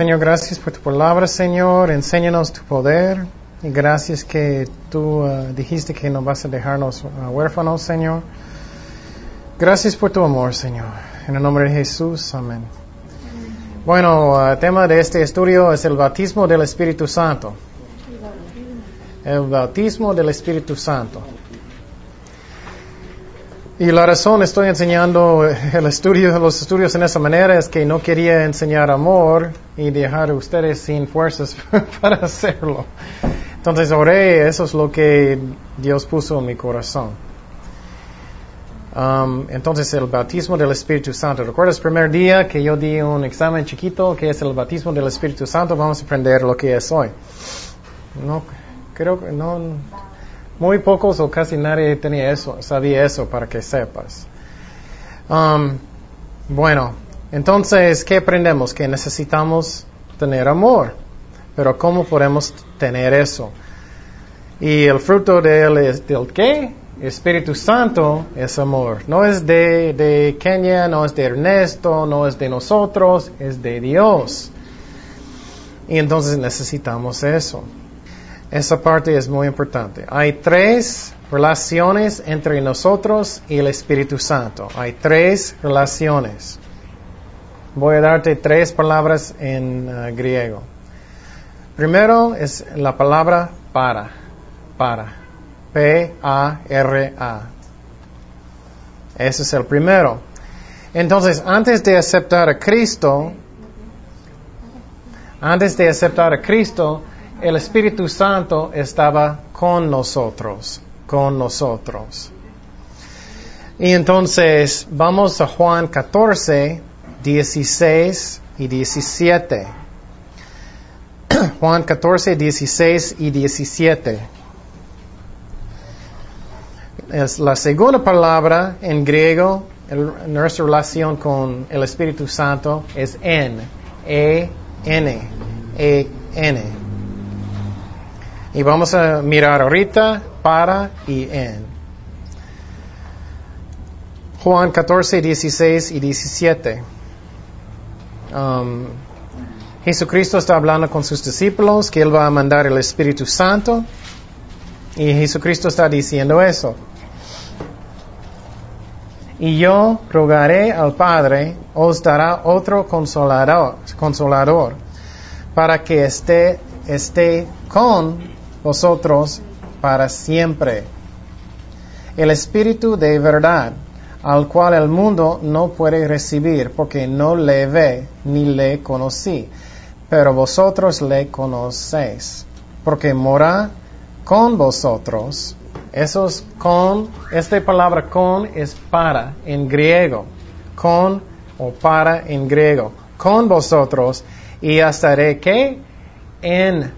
Señor, gracias por tu palabra, Señor. Enséñanos tu poder. Y gracias que tú uh, dijiste que no vas a dejarnos uh, huérfanos, Señor. Gracias por tu amor, Señor. En el nombre de Jesús, amén. Bueno, el uh, tema de este estudio es el bautismo del Espíritu Santo. El bautismo del Espíritu Santo. Y la razón estoy enseñando el estudio, los estudios en esa manera es que no quería enseñar amor y dejar a ustedes sin fuerzas para hacerlo. Entonces oré, eso es lo que Dios puso en mi corazón. Um, entonces el bautismo del Espíritu Santo. ¿Recuerdas el primer día que yo di un examen chiquito que es el bautismo del Espíritu Santo? Vamos a aprender lo que es hoy. No, creo que no, muy pocos o casi nadie tenía eso, sabía eso para que sepas. Um, bueno, entonces, ¿qué aprendemos? Que necesitamos tener amor. Pero ¿cómo podemos tener eso? Y el fruto de él es del qué? Espíritu Santo es amor. No es de, de Kenia, no es de Ernesto, no es de nosotros, es de Dios. Y entonces necesitamos eso. Esa parte es muy importante. Hay tres relaciones entre nosotros y el Espíritu Santo. Hay tres relaciones. Voy a darte tres palabras en uh, griego. Primero es la palabra para. Para. P-A-R-A. Ese es el primero. Entonces, antes de aceptar a Cristo, antes de aceptar a Cristo, el Espíritu Santo estaba con nosotros, con nosotros. Y entonces vamos a Juan 14, 16 y 17. Juan 14, 16 y 17. Es la segunda palabra en griego, en nuestra relación con el Espíritu Santo es en, E-N, E-N. Y vamos a mirar ahorita para y en. Juan 14, 16 y 17. Um, Jesucristo está hablando con sus discípulos que Él va a mandar el Espíritu Santo. Y Jesucristo está diciendo eso. Y yo rogaré al Padre, os dará otro consolador, consolador para que esté, esté con vosotros para siempre. El Espíritu de verdad, al cual el mundo no puede recibir porque no le ve ni le conocí, pero vosotros le conocéis, porque mora con vosotros. Eso es con, esta palabra con es para en griego, con o para en griego, con vosotros y estaré que en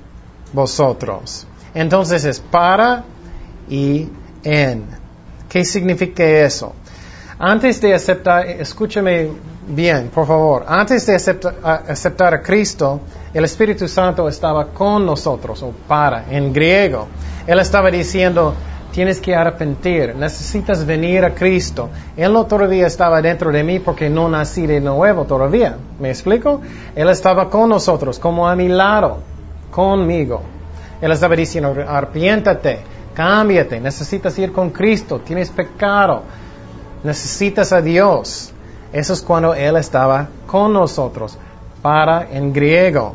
vosotros. Entonces es para y en. ¿Qué significa eso? Antes de aceptar, escúchame bien, por favor, antes de aceptar, a Cristo, el Espíritu Santo estaba con nosotros, o para, en griego. Él estaba diciendo, tienes que arrepentir, necesitas venir a Cristo. Él no todavía estaba dentro de mí porque no nací de nuevo todavía. ¿Me explico? Él estaba con nosotros, como a mi lado, conmigo. Él estaba diciendo, arpiéntate, cámbiate, necesitas ir con Cristo, tienes pecado, necesitas a Dios. Eso es cuando Él estaba con nosotros, para en griego.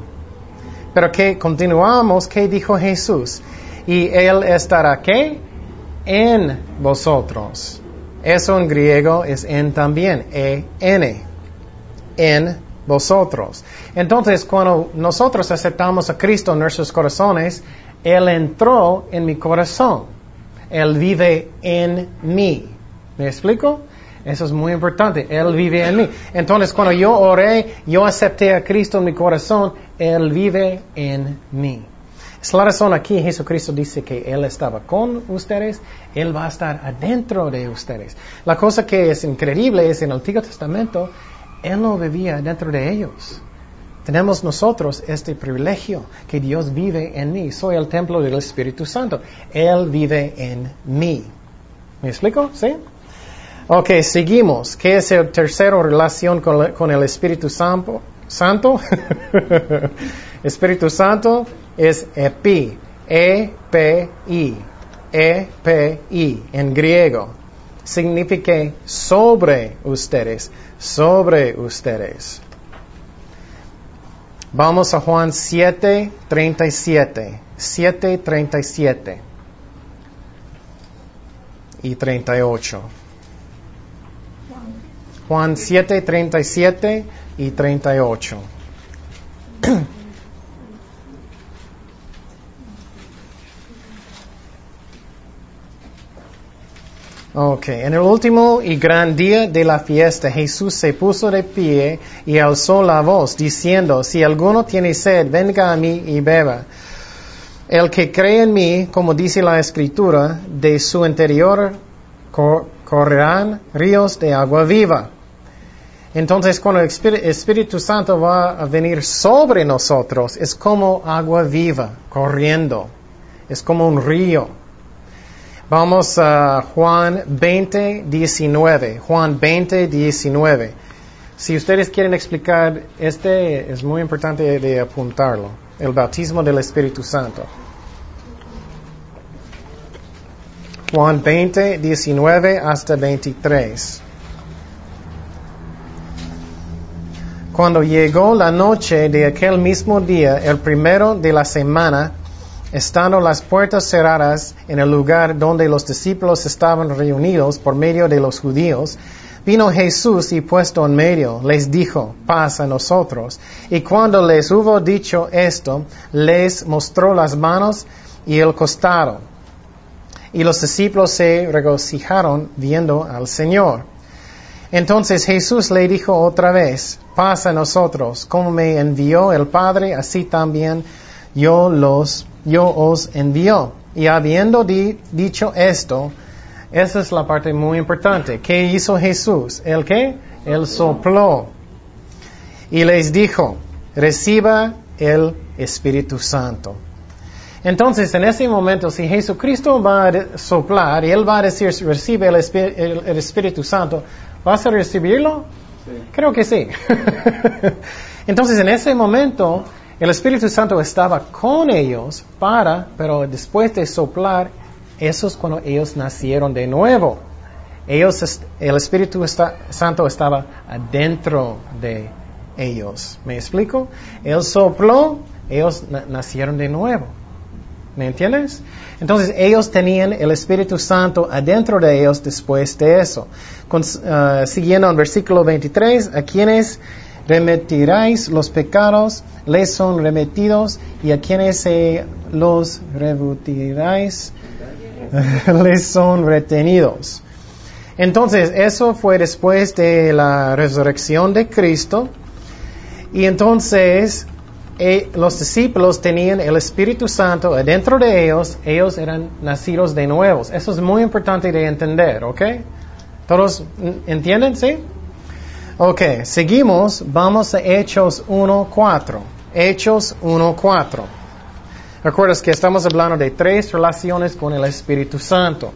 Pero que continuamos, ¿qué dijo Jesús? Y Él estará, ¿qué? En vosotros. Eso en griego es en también, E-N. En vosotros. Entonces, cuando nosotros aceptamos a Cristo en nuestros corazones, Él entró en mi corazón. Él vive en mí. ¿Me explico? Eso es muy importante. Él vive en mí. Entonces, cuando yo oré, yo acepté a Cristo en mi corazón, Él vive en mí. Es la razón aquí Jesucristo dice que Él estaba con ustedes, Él va a estar adentro de ustedes. La cosa que es increíble es en el Antiguo Testamento, él no vivía dentro de ellos. Tenemos nosotros este privilegio que Dios vive en mí. Soy el templo del Espíritu Santo. Él vive en mí. ¿Me explico? ¿Sí? Ok, seguimos. ¿Qué es el tercero relación con, el Espíritu Santo? Santo, Espíritu Santo es epi, E-P-I, E-P-I en griego. Significa sobre ustedes, sobre ustedes. Vamos a Juan 7, 37. 7, 37 y 38. Juan 7, 37 y 38. Ok, en el último y gran día de la fiesta Jesús se puso de pie y alzó la voz diciendo, si alguno tiene sed, venga a mí y beba. El que cree en mí, como dice la escritura, de su interior correrán ríos de agua viva. Entonces, cuando el Espíritu Santo va a venir sobre nosotros, es como agua viva corriendo. Es como un río. Vamos a Juan 20, 19. Juan 20, 19. Si ustedes quieren explicar, este es muy importante de apuntarlo. El bautismo del Espíritu Santo. Juan 20, 19 hasta 23. Cuando llegó la noche de aquel mismo día, el primero de la semana, estando las puertas cerradas en el lugar donde los discípulos estaban reunidos por medio de los judíos, vino Jesús y puesto en medio, les dijo, paz a nosotros. Y cuando les hubo dicho esto, les mostró las manos y el costado. Y los discípulos se regocijaron viendo al Señor. Entonces Jesús le dijo otra vez, paz a nosotros, como me envió el Padre, así también yo los yo os envío. Y habiendo dicho esto, esa es la parte muy importante. ¿Qué hizo Jesús? ¿El qué? Él sopló. Y les dijo, reciba el Espíritu Santo. Entonces, en ese momento, si Jesucristo va a soplar y Él va a decir, recibe el, Espíritu Santo, ¿vas a recibirlo? Creo que sí. Entonces, en ese momento, el Espíritu Santo estaba con ellos para, pero después de soplar, eso es cuando ellos nacieron de nuevo. Ellos, el Espíritu Santo estaba adentro de ellos. ¿Me explico? Él sopló, ellos nacieron de nuevo. ¿Me entiendes? Entonces ellos tenían el Espíritu Santo adentro de ellos después de eso. Uh, siguiendo en versículo 23, a quienes remitiráis los pecados, les son remitidos, y a quienes los rebutiráis, les son retenidos. Entonces, eso fue después de la resurrección de Cristo, y entonces eh, los discípulos tenían el Espíritu Santo adentro de ellos, ellos eran nacidos de nuevos. Eso es muy importante de entender, ¿ok? ¿Todos entienden? ¿Sí? Ok, seguimos, vamos a Hechos 1.4. Hechos 1.4. Recuerdas que estamos hablando de tres relaciones con el Espíritu Santo.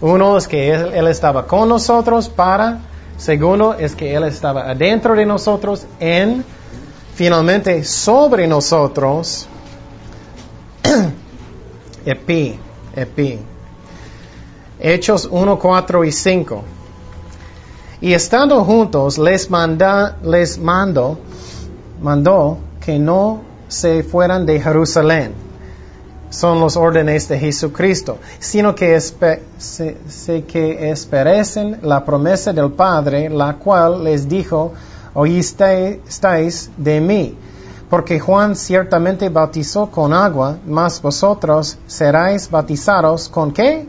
Uno es que él, él, estaba con nosotros para, segundo es que Él estaba adentro de nosotros en, finalmente sobre nosotros, epi, epi. Hechos 1, 4 y 5. Y estando juntos, les, manda, les mando, mandó que no se fueran de Jerusalén. Son los órdenes de Jesucristo, sino que, se, que la promesa del Padre, la cual les dijo, oísteis de mí. Porque Juan ciertamente bautizó con agua, mas vosotros seréis bautizados con qué?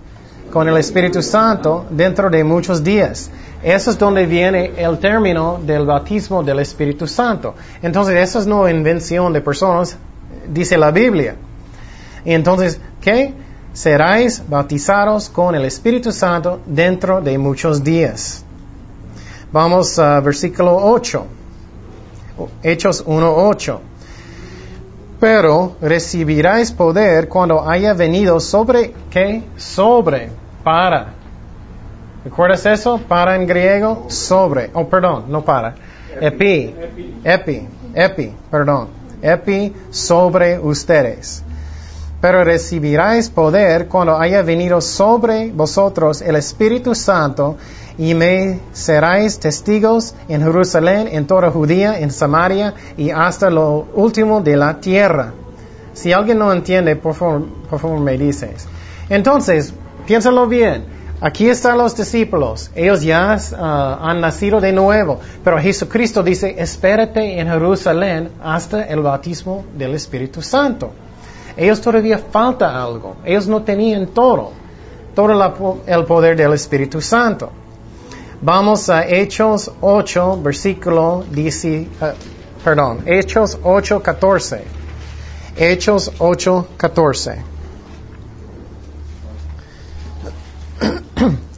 Con el Espíritu Santo dentro de muchos días. Eso es donde viene el término del bautismo del Espíritu Santo. Entonces, eso es no invención de personas, dice la Biblia. Y entonces, ¿qué? Seráis bautizados con el Espíritu Santo dentro de muchos días. Vamos a versículo 8. Hechos 1.8. Pero recibiráis poder cuando haya venido sobre, ¿qué? Sobre, para ¿Recuerdas eso? Para en griego, sobre. Oh, perdón, no para. Epi, epi, epi, perdón, epi sobre ustedes. Pero recibiráis poder cuando haya venido sobre vosotros el Espíritu Santo y me seráis testigos en Jerusalén, en toda Judía, en Samaria y hasta lo último de la tierra. Si alguien no entiende, por favor, por favor me dices. Entonces, piénsalo bien. Aquí están los discípulos. Ellos ya uh, han nacido de nuevo. Pero Jesucristo dice, espérate en Jerusalén hasta el bautismo del Espíritu Santo. Ellos todavía falta algo. Ellos no tenían todo. Todo el poder del Espíritu Santo. Vamos a Hechos 8, versículo 10, uh, perdón, Hechos 8, 14. Hechos 8, 14.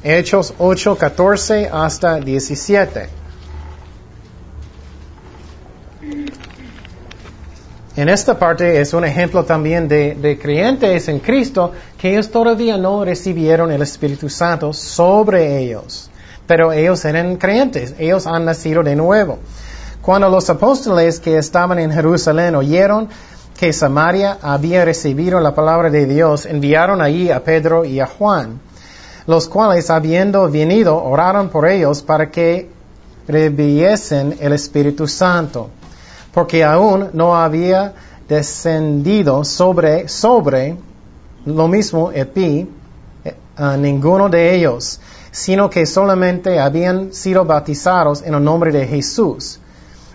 Hechos 8, 14 hasta 17. En esta parte es un ejemplo también de, de, creyentes en Cristo que ellos todavía no recibieron el Espíritu Santo sobre ellos, pero ellos eran creyentes, ellos han nacido de nuevo. Cuando los apóstoles que estaban en Jerusalén oyeron que Samaria había recibido la palabra de Dios, enviaron allí a Pedro y a Juan los cuales habiendo venido oraron por ellos para que reviesen el Espíritu Santo, porque aún no había descendido sobre, sobre lo mismo Epi a ninguno de ellos, sino que solamente habían sido bautizados en el nombre de Jesús.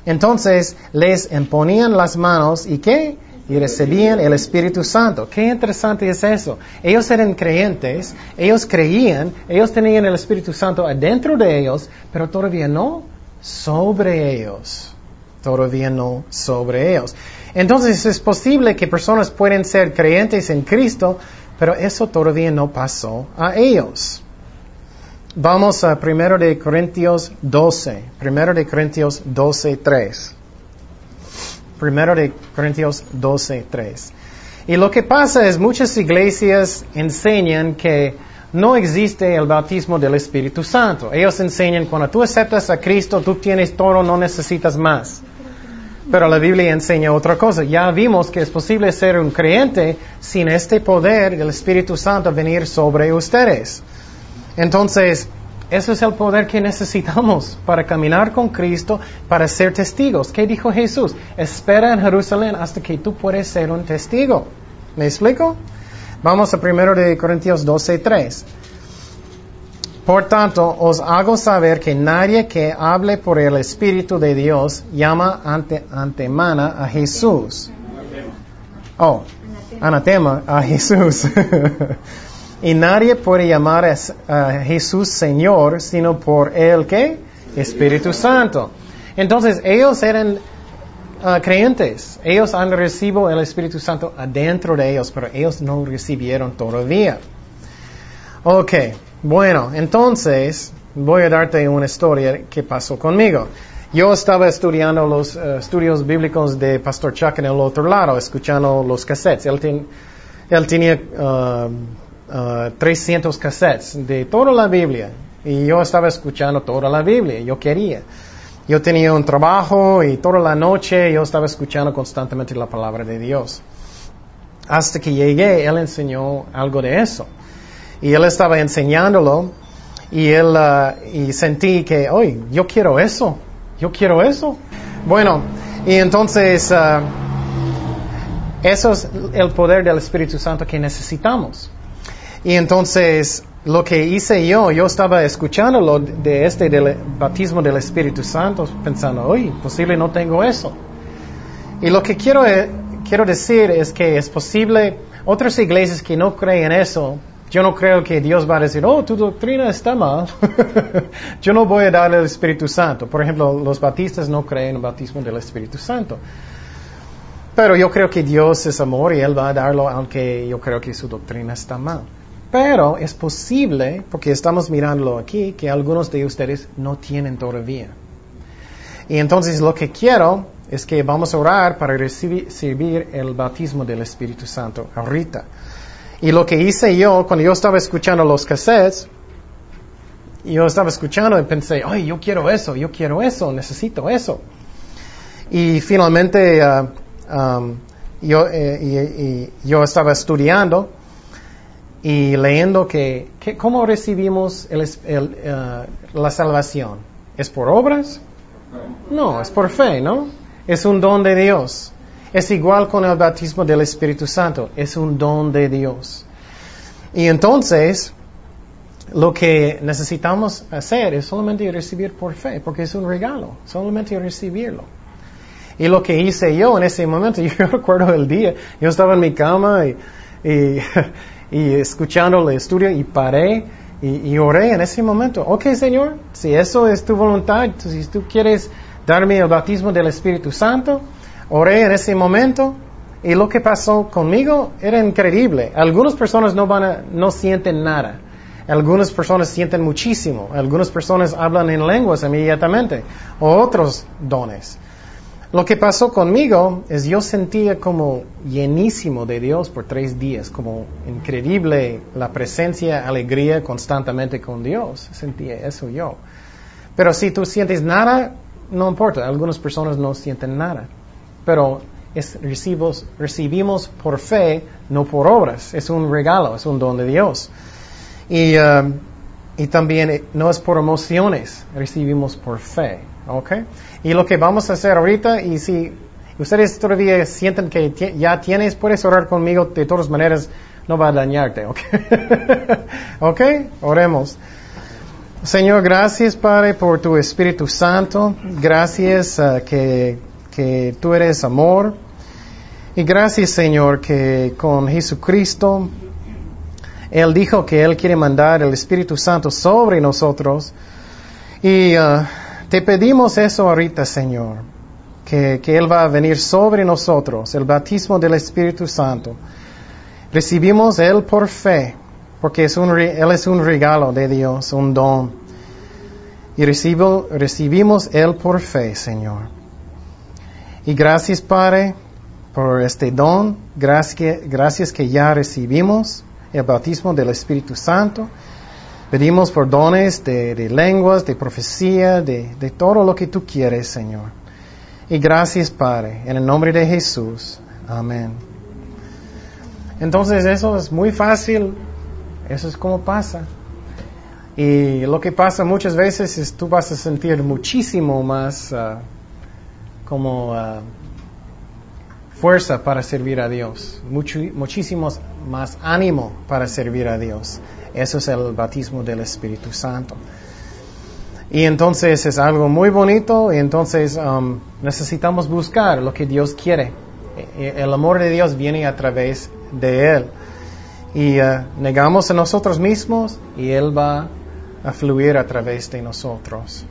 Entonces les imponían las manos y qué? Y recibían el Espíritu Santo. Qué interesante es eso. Ellos eran creyentes, ellos creían, ellos tenían el Espíritu Santo adentro de ellos, pero todavía no sobre ellos. Todavía no sobre ellos. Entonces es posible que personas pueden ser creyentes en Cristo, pero eso todavía no pasó a ellos. Vamos a 1 de Corintios 12. 1 de Corintios 12, 3. Primero de Corintios 12, 3. Y lo que pasa es muchas iglesias enseñan que no existe el bautismo del Espíritu Santo. Ellos enseñan cuando tú aceptas a Cristo, tú tienes todo, no necesitas más. Pero la Biblia enseña otra cosa. Ya vimos que es posible ser un creyente sin este poder del Espíritu Santo venir sobre ustedes. Entonces, ese es el poder que necesitamos para caminar con Cristo, para ser testigos. ¿Qué dijo Jesús? Espera en Jerusalén hasta que tú puedas ser un testigo. ¿Me explico? Vamos a 1 de Corintios 12, 3. Por tanto, os hago saber que nadie que hable por el Espíritu de Dios llama ante, antemana a Jesús. Oh, anatema a Jesús. Y nadie puede llamar a, Jesús Señor sino por el que? Espíritu Santo. Entonces ellos eran uh, creyentes. Ellos han recibido el Espíritu Santo adentro de ellos, pero ellos no recibieron todavía. Ok, bueno, entonces voy a darte una historia que pasó conmigo. Yo estaba estudiando los uh, estudios bíblicos de Pastor Chuck en el otro lado, escuchando los cassettes. Él, él tenía uh, 300 uh, cassettes de toda la Biblia. Y yo estaba escuchando toda la Biblia, yo quería. Yo tenía un trabajo y toda la noche yo estaba escuchando constantemente la palabra de Dios. Hasta que llegué, Él enseñó algo de eso. Y Él estaba enseñándolo y Él uh, y sentí que, hoy yo quiero eso, yo quiero eso. Bueno, y entonces uh, eso es el poder del Espíritu Santo que necesitamos. Y entonces, lo que hice yo, yo estaba escuchando lo de este del bautismo del Espíritu Santo, pensando, uy, posible no tengo eso. Y lo que quiero, eh, quiero decir es que es posible, otras iglesias que no creen eso, yo no creo que Dios va a decir, oh, tu doctrina está mal. yo no voy a darle el Espíritu Santo. Por ejemplo, los bautistas no creen en el bautismo del Espíritu Santo. Pero yo creo que Dios es amor y Él va a darlo, aunque yo creo que su doctrina está mal. Pero es posible, porque estamos mirándolo aquí, que algunos de ustedes no tienen todavía. Y entonces lo que quiero es que vamos a orar para recibir el bautismo del Espíritu Santo ahorita. Y lo que hice yo, cuando yo estaba escuchando los cassettes, yo estaba escuchando y pensé, ay, yo quiero eso, yo quiero eso, necesito eso. Y finalmente uh, um, yo, eh, yo estaba estudiando y leyendo que, que cómo recibimos el, el, uh, la salvación. ¿Es por obras? No, es por fe, ¿no? Es un don de Dios. Es igual con el bautismo del Espíritu Santo. Es un don de Dios. Y entonces, lo que necesitamos hacer es solamente recibir por fe, porque es un regalo, solamente recibirlo. Y lo que hice yo en ese momento, yo recuerdo el día, yo estaba en mi cama y, y, escuchando el estudio y paré y, y, oré en ese momento. Ok, Señor, si eso es tu voluntad, si tú quieres darme el bautismo del Espíritu Santo, oré en ese momento y lo que pasó conmigo era increíble. Algunas personas no van a, no sienten nada. Algunas personas sienten muchísimo. Algunas personas hablan en lenguas inmediatamente. O otros dones. Lo que pasó conmigo es yo sentía como llenísimo de Dios por tres días, como increíble la presencia, alegría constantemente con Dios. Sentía eso yo. Pero si tú sientes nada, no importa. Algunas personas no sienten nada. Pero recibimos, recibimos por fe, no por obras. Es un regalo, es un don de Dios. Y, um, y también eh, no es por emociones, recibimos por fe. ¿Ok? Y lo que vamos a hacer ahorita, y si ustedes todavía sienten que ya tienes, puedes orar conmigo, de todas maneras no va a dañarte. ¿Ok? ¿Ok? Oremos. Señor, gracias Padre por tu Espíritu Santo. Gracias uh, que, que tú eres amor. Y gracias Señor que con Jesucristo él dijo que Él quiere mandar el Espíritu Santo sobre nosotros. Y uh, te pedimos eso ahorita, Señor, que, que, Él va a venir sobre nosotros, el bautismo del Espíritu Santo. Recibimos Él por fe, porque es un, Él es un regalo de Dios, un don. Y recibo, recibimos Él por fe, Señor. Y gracias, Padre, por este don. Gracias, gracias que ya recibimos el bautismo del Espíritu Santo. Pedimos por dones de, lenguas, de profecía, de, de todo lo que tú quieres, Señor. Y gracias, Padre, en el nombre de Jesús. Amén. Entonces eso es muy fácil, eso es como pasa. Y lo que pasa muchas veces es tú vas a sentir muchísimo más uh, como uh, fuerza para servir a Dios, muchísimos más ánimo para servir a Dios. Eso es el bautismo del Espíritu Santo. Y entonces es algo muy bonito y entonces um, necesitamos buscar lo que Dios quiere. E, e, el amor de Dios viene a través de Él. Y uh, negamos a nosotros mismos y Él va a fluir a través de nosotros.